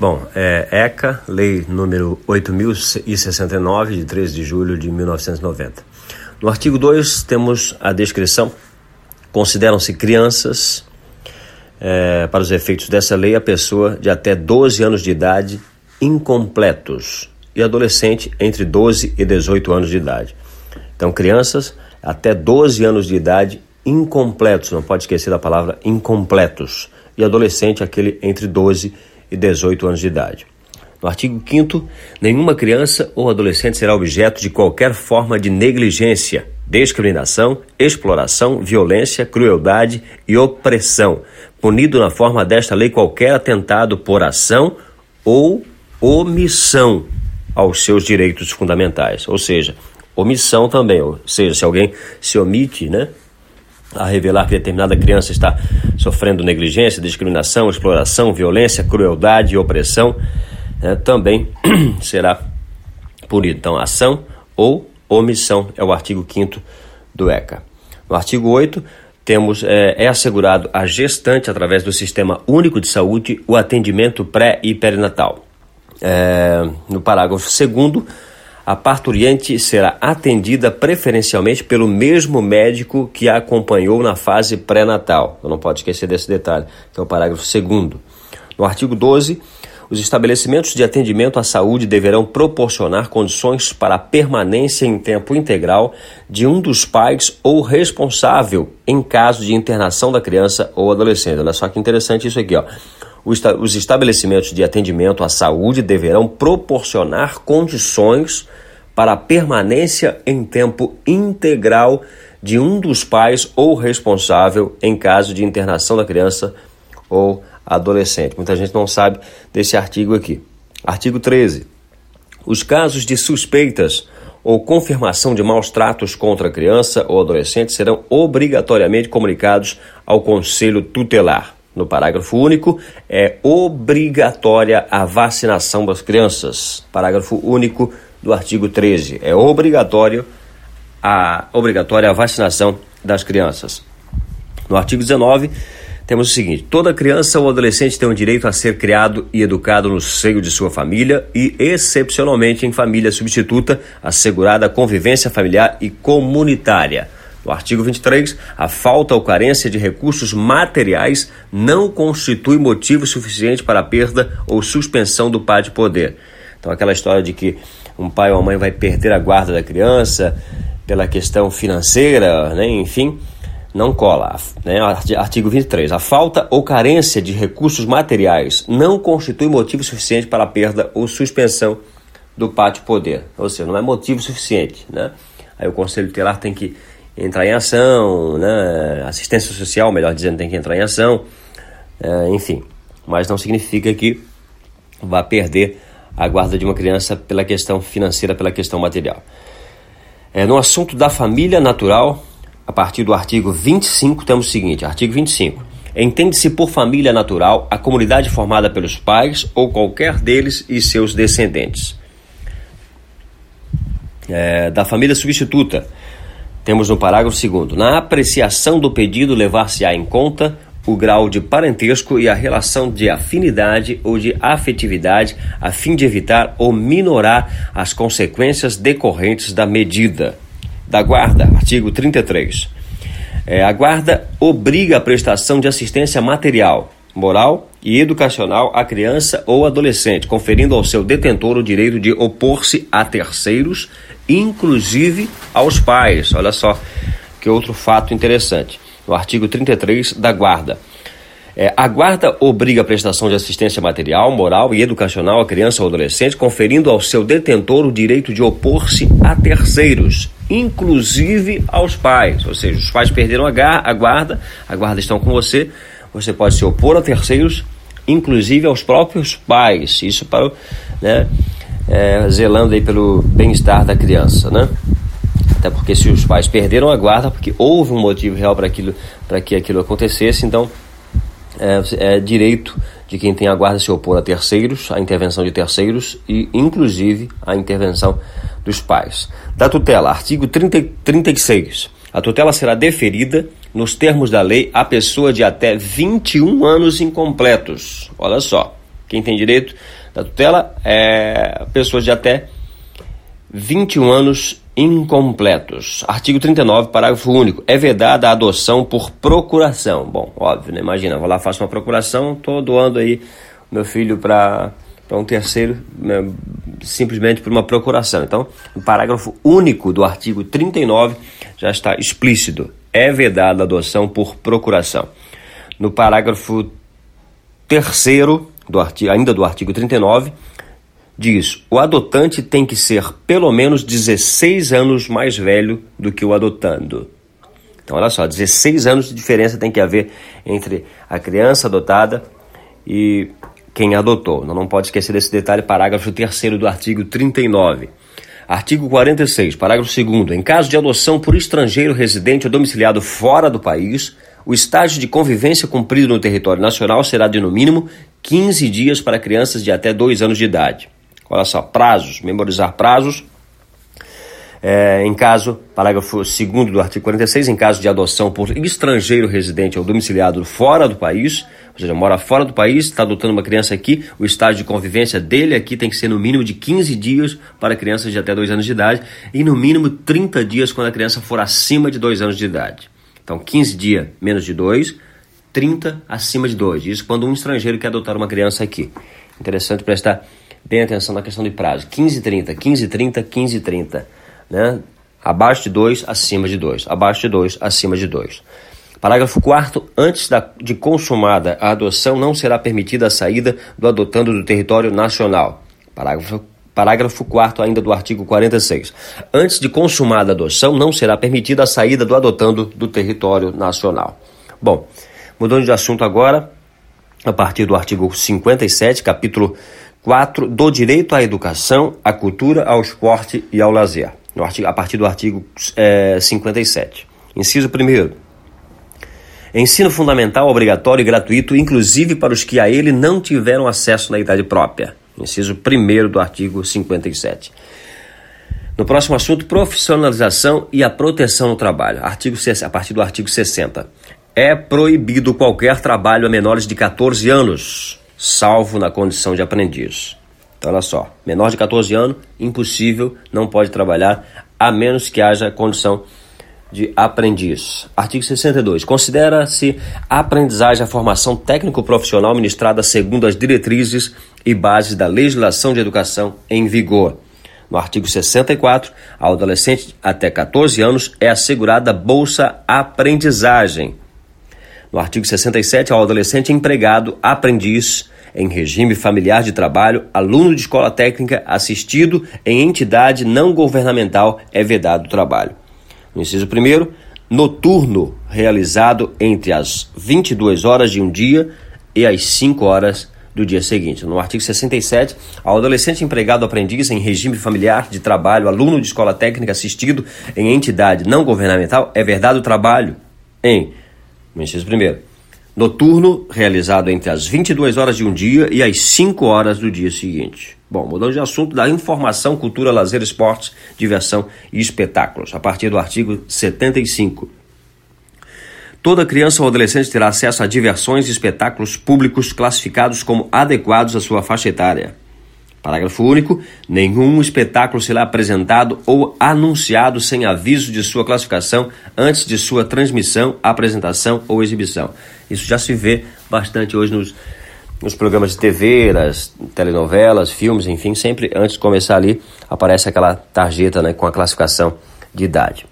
Bom, é ECA, Lei número 8069, de 13 de julho de 1990. No artigo 2 temos a descrição: consideram-se crianças, é, para os efeitos dessa lei, a pessoa de até 12 anos de idade incompletos e adolescente entre 12 e 18 anos de idade. Então, crianças até 12 anos de idade incompletos, não pode esquecer da palavra incompletos, e adolescente aquele entre 12 e e 18 anos de idade. No artigo 5, nenhuma criança ou adolescente será objeto de qualquer forma de negligência, discriminação, exploração, violência, crueldade e opressão, punido na forma desta lei qualquer atentado por ação ou omissão aos seus direitos fundamentais. Ou seja, omissão também, ou seja, se alguém se omite, né, a revelar que determinada criança está sofrendo negligência, discriminação, exploração, violência, crueldade e opressão, né, também será punido. Então, ação ou omissão é o artigo 5 do ECA. No artigo 8, temos, é, é assegurado à gestante, através do Sistema Único de Saúde, o atendimento pré e perinatal. É, no parágrafo 2 a parturiente será atendida preferencialmente pelo mesmo médico que a acompanhou na fase pré-natal. Não pode esquecer desse detalhe, que é o parágrafo 2. No artigo 12, os estabelecimentos de atendimento à saúde deverão proporcionar condições para a permanência em tempo integral de um dos pais ou responsável em caso de internação da criança ou adolescente. Olha só que interessante isso aqui, ó. Os estabelecimentos de atendimento à saúde deverão proporcionar condições para a permanência em tempo integral de um dos pais ou responsável em caso de internação da criança ou adolescente. Muita gente não sabe desse artigo aqui. Artigo 13. Os casos de suspeitas ou confirmação de maus tratos contra a criança ou adolescente serão obrigatoriamente comunicados ao Conselho Tutelar. No parágrafo único, é obrigatória a vacinação das crianças. Parágrafo único do artigo 13. É obrigatório a, obrigatória a vacinação das crianças. No artigo 19, temos o seguinte: toda criança ou adolescente tem o direito a ser criado e educado no seio de sua família e, excepcionalmente, em família substituta, assegurada a convivência familiar e comunitária. No artigo 23, a falta ou carência de recursos materiais não constitui motivo suficiente para a perda ou suspensão do pai de poder. Então, aquela história de que um pai ou uma mãe vai perder a guarda da criança pela questão financeira, né? enfim, não cola. Né? Artigo 23. A falta ou carência de recursos materiais não constitui motivo suficiente para a perda ou suspensão do pátio poder. Ou seja, não é motivo suficiente. Né? Aí o Conselho Tutelar tem que entrar em ação, né? assistência social, melhor dizendo, tem que entrar em ação, é, enfim. Mas não significa que vá perder a guarda de uma criança pela questão financeira, pela questão material. É, no assunto da família natural, a partir do artigo 25, temos o seguinte: artigo 25. Entende-se por família natural a comunidade formada pelos pais ou qualquer deles e seus descendentes. É, da família substituta, temos no parágrafo 2. Na apreciação do pedido, levar-se-á em conta o grau de parentesco e a relação de afinidade ou de afetividade, a fim de evitar ou minorar as consequências decorrentes da medida. Da guarda, artigo 33. É, a guarda obriga a prestação de assistência material, moral e educacional à criança ou adolescente, conferindo ao seu detentor o direito de opor-se a terceiros, inclusive aos pais. Olha só que outro fato interessante no artigo 33 da Guarda. É, a Guarda obriga a prestação de assistência material, moral e educacional à criança ou adolescente, conferindo ao seu detentor o direito de opor-se a terceiros, inclusive aos pais. Ou seja, os pais perderam a, guarda, a guarda estão com você, você pode se opor a terceiros, inclusive aos próprios pais. Isso para né, é, zelando aí pelo bem-estar da criança, né? Até porque se os pais perderam a guarda, porque houve um motivo real para aquilo, para que aquilo acontecesse, então é, é, direito de quem tem a guarda se opor a terceiros, a intervenção de terceiros e, inclusive, a intervenção dos pais. Da tutela, artigo 30, 36. A tutela será deferida, nos termos da lei, à pessoa de até 21 anos incompletos. Olha só, Quem tem direito da tutela é pessoas de até 21 anos incompletos. Artigo 39, parágrafo único. É vedada a adoção por procuração. Bom, óbvio, né? Imagina, vou lá, faço uma procuração, estou doando aí meu filho para um terceiro, né? simplesmente por uma procuração. Então, o parágrafo único do artigo 39 já está explícito. É vedada a adoção por procuração. No parágrafo terceiro, do artigo, ainda do artigo 39, diz: o adotante tem que ser pelo menos 16 anos mais velho do que o adotando. Então, olha só, 16 anos de diferença tem que haver entre a criança adotada e quem adotou. Não, pode esquecer desse detalhe, parágrafo 3 do artigo 39. Artigo 46, parágrafo 2. Em caso de adoção por estrangeiro residente ou domiciliado fora do país, o estágio de convivência cumprido no território nacional será de no mínimo 15 dias para crianças de até 2 anos de idade. Olha só, prazos, memorizar prazos. É, em caso, parágrafo 2 do artigo 46, em caso de adoção por estrangeiro residente ou domiciliado fora do país, ou seja, mora fora do país, está adotando uma criança aqui, o estágio de convivência dele aqui tem que ser no mínimo de 15 dias para crianças de até 2 anos de idade e no mínimo 30 dias quando a criança for acima de 2 anos de idade. Então, 15 dias menos de 2, 30 acima de 2. Isso quando um estrangeiro quer adotar uma criança aqui. Interessante prestar bem atenção na questão de prazo. 15 30, 15 30, 15 30. Né? Abaixo de 2, acima de 2. Abaixo de 2, acima de 2. Parágrafo 4 Antes da, de consumada a adoção, não será permitida a saída do adotando do território nacional. Parágrafo Parágrafo 4 ainda do artigo 46. Antes de consumada a adoção, não será permitida a saída do adotando do território nacional. Bom, mudando de assunto agora, a partir do artigo 57, capítulo 4, do direito à educação, à cultura, ao esporte e ao lazer. Artigo, a partir do artigo é, 57. Inciso 1. Ensino fundamental obrigatório e gratuito, inclusive para os que a ele não tiveram acesso na idade própria. Inciso 1 do artigo 57. No próximo assunto, profissionalização e a proteção no trabalho. Artigo, a partir do artigo 60. É proibido qualquer trabalho a menores de 14 anos, salvo na condição de aprendiz. Então, olha só, menor de 14 anos, impossível, não pode trabalhar, a menos que haja condição de aprendiz. Artigo 62. Considera-se aprendizagem a formação técnico-profissional ministrada segundo as diretrizes e bases da legislação de educação em vigor. No artigo 64, ao adolescente até 14 anos é assegurada bolsa aprendizagem. No artigo 67, ao adolescente empregado, aprendiz, em regime familiar de trabalho, aluno de escola técnica, assistido em entidade não governamental, é vedado o trabalho. No inciso 1, noturno, realizado entre as 22 horas de um dia e as 5 horas do dia seguinte. No artigo 67, ao adolescente empregado aprendiz em regime familiar de trabalho, aluno de escola técnica assistido em entidade não governamental, é vedado o trabalho em, inciso 1, noturno, realizado entre as 22 horas de um dia e as 5 horas do dia seguinte. Bom, mudando de assunto, da informação, cultura, lazer, esportes, diversão e espetáculos, a partir do artigo 75. Toda criança ou adolescente terá acesso a diversões e espetáculos públicos classificados como adequados à sua faixa etária. Parágrafo único. Nenhum espetáculo será apresentado ou anunciado sem aviso de sua classificação antes de sua transmissão, apresentação ou exibição. Isso já se vê bastante hoje nos, nos programas de TV, nas telenovelas, filmes, enfim, sempre antes de começar ali aparece aquela tarjeta né, com a classificação de idade.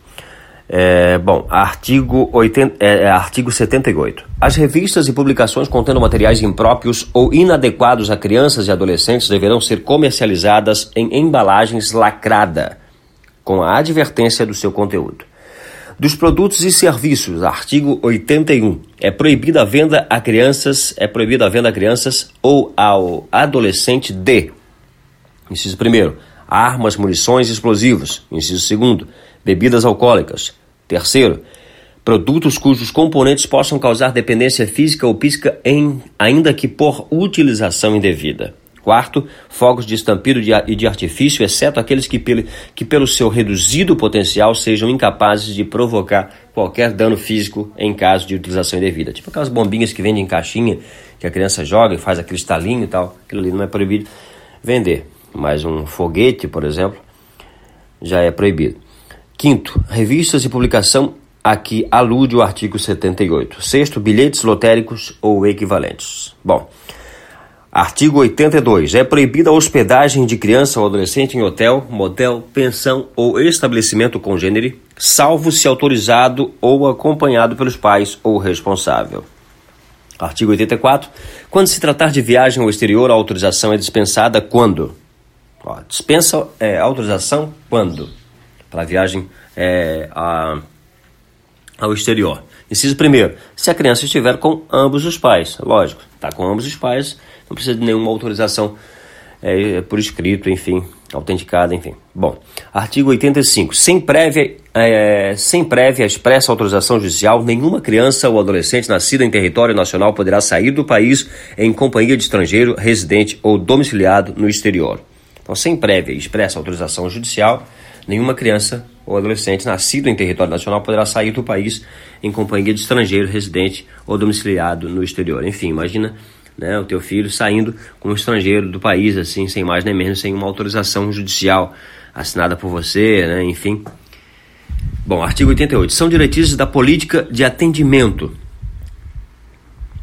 É, bom, artigo, 80, é, é, artigo 78. As revistas e publicações contendo materiais impróprios ou inadequados a crianças e adolescentes deverão ser comercializadas em embalagens lacrada, com a advertência do seu conteúdo. Dos produtos e serviços, artigo 81. É proibida a venda a crianças, é proibida a venda a crianças ou ao adolescente de Inciso 1 armas, munições e explosivos. Inciso 2 bebidas alcoólicas. Terceiro, produtos cujos componentes possam causar dependência física ou psíquica em, ainda que por utilização indevida. Quarto, fogos de estampido e de artifício, exceto aqueles que, que, pelo seu reduzido potencial, sejam incapazes de provocar qualquer dano físico em caso de utilização indevida. Tipo aquelas bombinhas que vendem em caixinha que a criança joga e faz aquele estalinho e tal, aquilo ali não é proibido vender. Mas um foguete, por exemplo, já é proibido. Quinto, revistas e publicação aqui alude o artigo 78. Sexto, bilhetes lotéricos ou equivalentes. Bom, artigo 82. É proibida a hospedagem de criança ou adolescente em hotel, motel, pensão ou estabelecimento congênere, salvo se autorizado ou acompanhado pelos pais ou responsável. Artigo 84. Quando se tratar de viagem ao exterior, a autorização é dispensada quando? Ó, dispensa é, autorização quando? Para viagem é, a, ao exterior. Inciso primeiro, se a criança estiver com ambos os pais. Lógico, está com ambos os pais, não precisa de nenhuma autorização é, por escrito, enfim, autenticada, enfim. Bom, artigo 85. Sem prévia, é, sem prévia expressa autorização judicial, nenhuma criança ou adolescente nascida em território nacional poderá sair do país em companhia de estrangeiro, residente ou domiciliado no exterior. Então, sem prévia expressa autorização judicial, nenhuma criança ou adolescente nascido em território nacional poderá sair do país em companhia de estrangeiro, residente ou domiciliado no exterior. Enfim, imagina né, o teu filho saindo com um estrangeiro do país, assim, sem mais nem menos, sem uma autorização judicial assinada por você, né, enfim. Bom, artigo 88. São diretrizes da política de atendimento.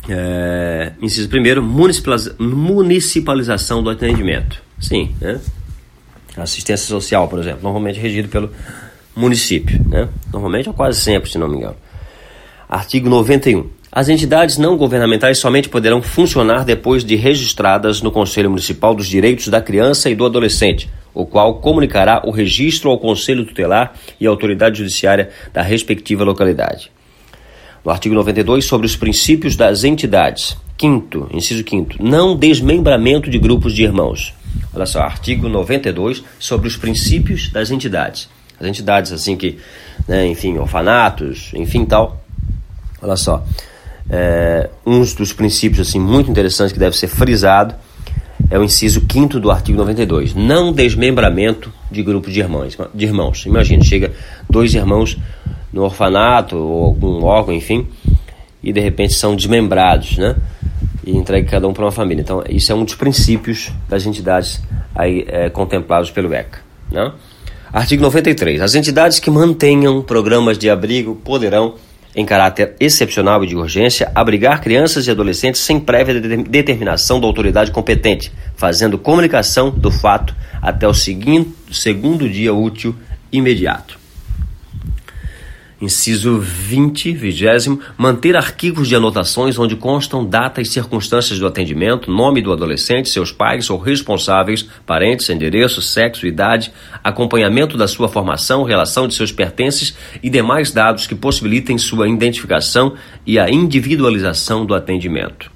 É, inciso primeiro, municipalização do atendimento. Sim, né? Assistência social, por exemplo, normalmente regido pelo município, né? Normalmente ou quase sempre, se não me engano. Artigo 91. As entidades não governamentais somente poderão funcionar depois de registradas no Conselho Municipal dos Direitos da Criança e do Adolescente, o qual comunicará o registro ao Conselho Tutelar e à autoridade judiciária da respectiva localidade. No artigo 92, sobre os princípios das entidades. Quinto, inciso quinto, não desmembramento de grupos de irmãos. Olha só, artigo 92, sobre os princípios das entidades. As entidades, assim que, né, enfim, orfanatos, enfim, tal. Olha só, é, um dos princípios assim muito interessantes que deve ser frisado é o inciso 5 do artigo 92. Não desmembramento de grupos de irmãos. De irmãos. Imagina, chega dois irmãos no orfanato ou algum órgão, enfim, e de repente são desmembrados, né? E entregue cada um para uma família. Então, isso é um dos princípios das entidades aí é, contemplados pelo ECA. Né? Artigo 93. As entidades que mantenham programas de abrigo poderão em caráter excepcional e de urgência, abrigar crianças e adolescentes sem prévia determinação da autoridade competente, fazendo comunicação do fato até o seguinte, segundo dia útil imediato. Inciso 20, vigésimo, manter arquivos de anotações onde constam data e circunstâncias do atendimento, nome do adolescente, seus pais ou responsáveis, parentes, endereço, sexo, idade, acompanhamento da sua formação, relação de seus pertences e demais dados que possibilitem sua identificação e a individualização do atendimento.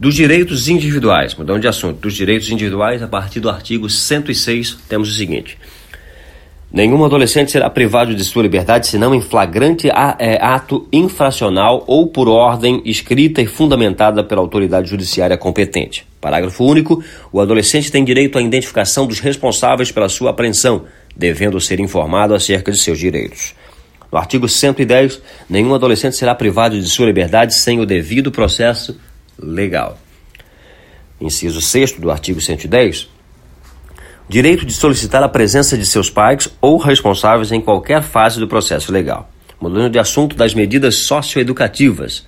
Dos direitos individuais, mudando de assunto, dos direitos individuais, a partir do artigo 106, temos o seguinte. Nenhum adolescente será privado de sua liberdade senão em flagrante é, ato infracional ou por ordem escrita e fundamentada pela autoridade judiciária competente. Parágrafo único. O adolescente tem direito à identificação dos responsáveis pela sua apreensão, devendo ser informado acerca de seus direitos. No artigo 110, nenhum adolescente será privado de sua liberdade sem o devido processo legal. Inciso 6 do artigo 110 direito de solicitar a presença de seus pais ou responsáveis em qualquer fase do processo legal. Mudando de assunto das medidas socioeducativas.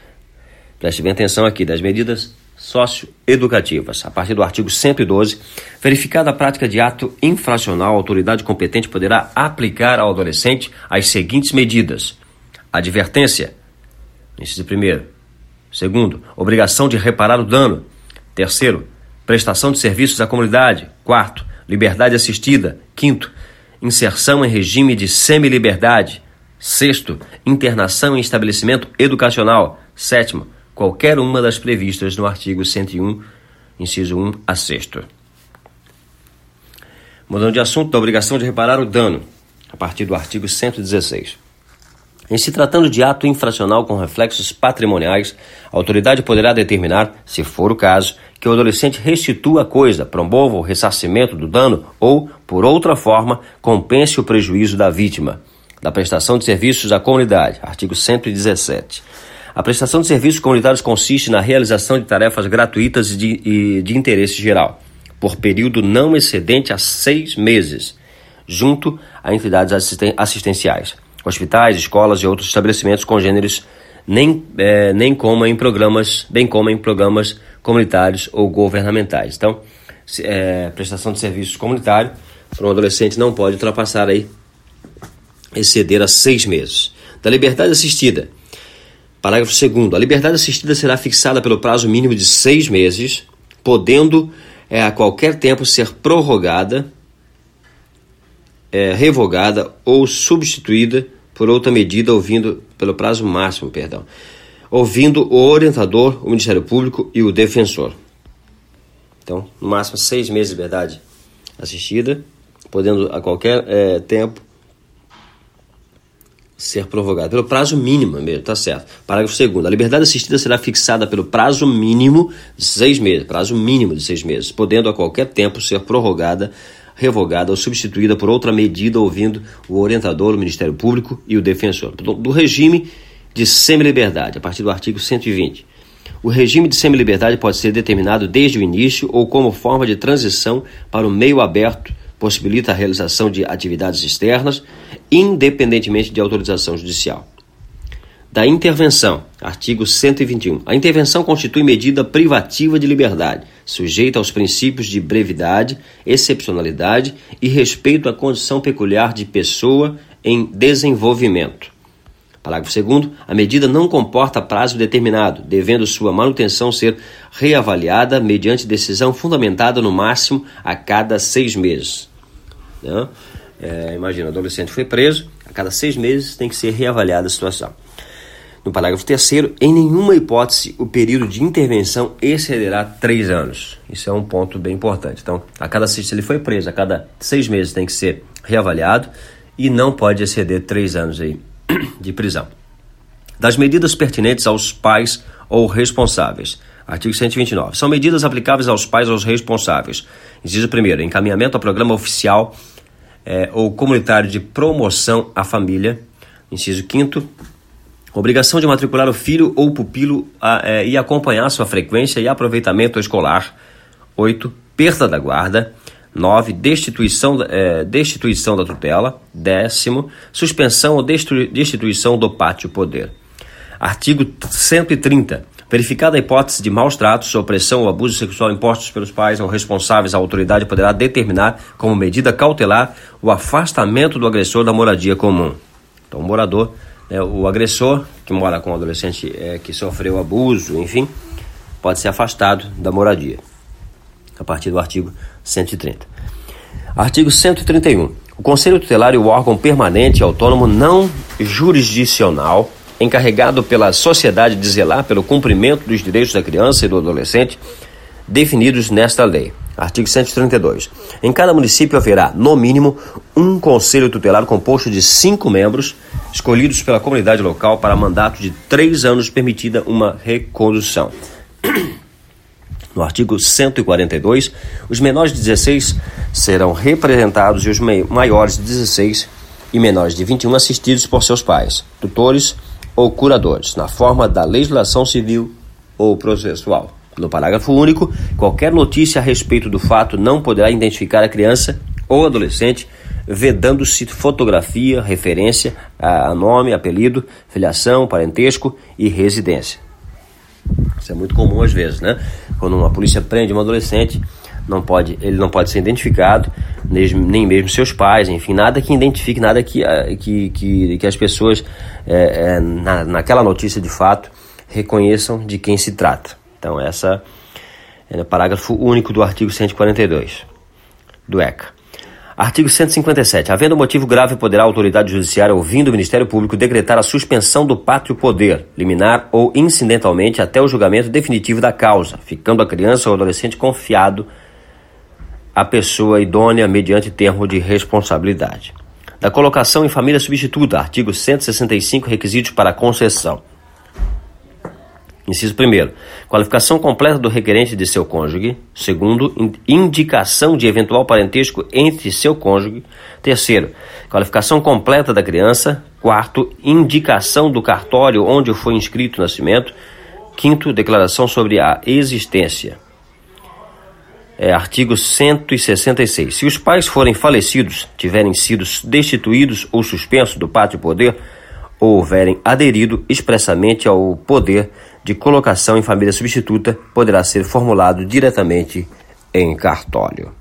Preste bem atenção aqui, das medidas socioeducativas. A partir do artigo 112, verificada a prática de ato infracional, a autoridade competente poderá aplicar ao adolescente as seguintes medidas: advertência, inciso primeiro. Segundo, obrigação de reparar o dano. Terceiro, prestação de serviços à comunidade. Quarto, liberdade assistida. Quinto, inserção em regime de semi-liberdade. Sexto, internação em estabelecimento educacional. Sétimo, qualquer uma das previstas no artigo 101, inciso 1 a 6. Mudando de assunto, da obrigação de reparar o dano, a partir do artigo 116. Em se tratando de ato infracional com reflexos patrimoniais, a autoridade poderá determinar, se for o caso, que o adolescente restitua a coisa, promova o ressarcimento do dano ou, por outra forma, compense o prejuízo da vítima. Da prestação de serviços à comunidade, artigo 117. A prestação de serviços comunitários consiste na realização de tarefas gratuitas e de, de interesse geral, por período não excedente a seis meses, junto a entidades assisten assistenciais, hospitais, escolas e outros estabelecimentos congêneres, nem, é, nem como em programas, bem como em programas comunitários ou governamentais. Então, é, prestação de serviços comunitário para um adolescente não pode ultrapassar aí exceder a seis meses. Da liberdade assistida Parágrafo 2. A liberdade assistida será fixada pelo prazo mínimo de seis meses, podendo é, a qualquer tempo ser prorrogada, é, revogada ou substituída por outra medida, ouvindo pelo prazo máximo, perdão, ouvindo o orientador, o Ministério Público e o defensor. Então, no máximo seis meses de liberdade assistida, podendo a qualquer é, tempo ser prorrogado pelo prazo mínimo mesmo, tá certo. Parágrafo 2 A liberdade assistida será fixada pelo prazo mínimo de seis meses, prazo mínimo de seis meses, podendo a qualquer tempo ser prorrogada, revogada ou substituída por outra medida ouvindo o orientador, o Ministério Público e o defensor. Do regime de semi-liberdade, a partir do artigo 120. O regime de semi-liberdade pode ser determinado desde o início ou como forma de transição para o meio aberto possibilita a realização de atividades externas, independentemente de autorização judicial. Da intervenção, artigo 121. A intervenção constitui medida privativa de liberdade, sujeita aos princípios de brevidade, excepcionalidade e respeito à condição peculiar de pessoa em desenvolvimento. Parágrafo 2. A medida não comporta prazo determinado, devendo sua manutenção ser reavaliada mediante decisão fundamentada no máximo a cada seis meses. Né? É, imagina, o adolescente foi preso, a cada seis meses tem que ser reavaliada a situação. No parágrafo 3, em nenhuma hipótese o período de intervenção excederá três anos. Isso é um ponto bem importante. Então, a cada se ele foi preso, a cada seis meses tem que ser reavaliado e não pode exceder três anos aí de prisão. Das medidas pertinentes aos pais ou responsáveis. Artigo 129. São medidas aplicáveis aos pais ou aos responsáveis. Inciso 1. Encaminhamento ao programa oficial é, ou comunitário de promoção à família. Inciso 5. Obrigação de matricular o filho ou pupilo a, é, e acompanhar sua frequência e aproveitamento escolar. 8. Perda da guarda. 9. Destituição, é, destituição da tutela. Décimo, suspensão ou destituição do pátio poder. Artigo 130. Verificada a hipótese de maus tratos, opressão ou abuso sexual impostos pelos pais ou responsáveis, a autoridade poderá determinar, como medida cautelar, o afastamento do agressor da moradia comum. Então, o morador, né, o agressor que mora com o adolescente é, que sofreu abuso, enfim, pode ser afastado da moradia, a partir do artigo 130. Artigo 131. O Conselho Tutelar é o órgão permanente, autônomo, não jurisdicional, encarregado pela sociedade de zelar pelo cumprimento dos direitos da criança e do adolescente definidos nesta lei. Artigo 132. Em cada município haverá, no mínimo, um conselho tutelar composto de cinco membros, escolhidos pela comunidade local para mandato de três anos, permitida uma recondução. No artigo 142, os menores de 16 serão representados e os maiores de 16 e menores de 21 assistidos por seus pais, tutores ou curadores, na forma da legislação civil ou processual. No parágrafo único, qualquer notícia a respeito do fato não poderá identificar a criança ou adolescente, vedando-se fotografia, referência a nome, apelido, filiação, parentesco e residência. Isso é muito comum às vezes, né? Quando uma polícia prende um adolescente, não pode, ele não pode ser identificado, nem mesmo seus pais, enfim, nada que identifique, nada que, eh, que, que, que as pessoas, é, é, na, naquela notícia de fato, reconheçam de quem se trata. Então, essa é o parágrafo único do artigo 142 do ECA. Artigo 157. Havendo motivo grave, poderá a autoridade judiciária, ouvindo o Ministério Público, decretar a suspensão do pátrio poder, liminar ou incidentalmente até o julgamento definitivo da causa, ficando a criança ou adolescente confiado à pessoa idônea mediante termo de responsabilidade. Da colocação em família substituta, artigo 165, requisitos para concessão. Inciso 1. Qualificação completa do requerente de seu cônjuge. Segundo, indicação de eventual parentesco entre seu cônjuge. Terceiro, qualificação completa da criança. Quarto, indicação do cartório onde foi inscrito o nascimento. Quinto, declaração sobre a existência. É, artigo 166. Se os pais forem falecidos, tiverem sido destituídos ou suspensos do pátrio poder, ou houverem aderido expressamente ao poder de colocação em família substituta, poderá ser formulado diretamente em cartório.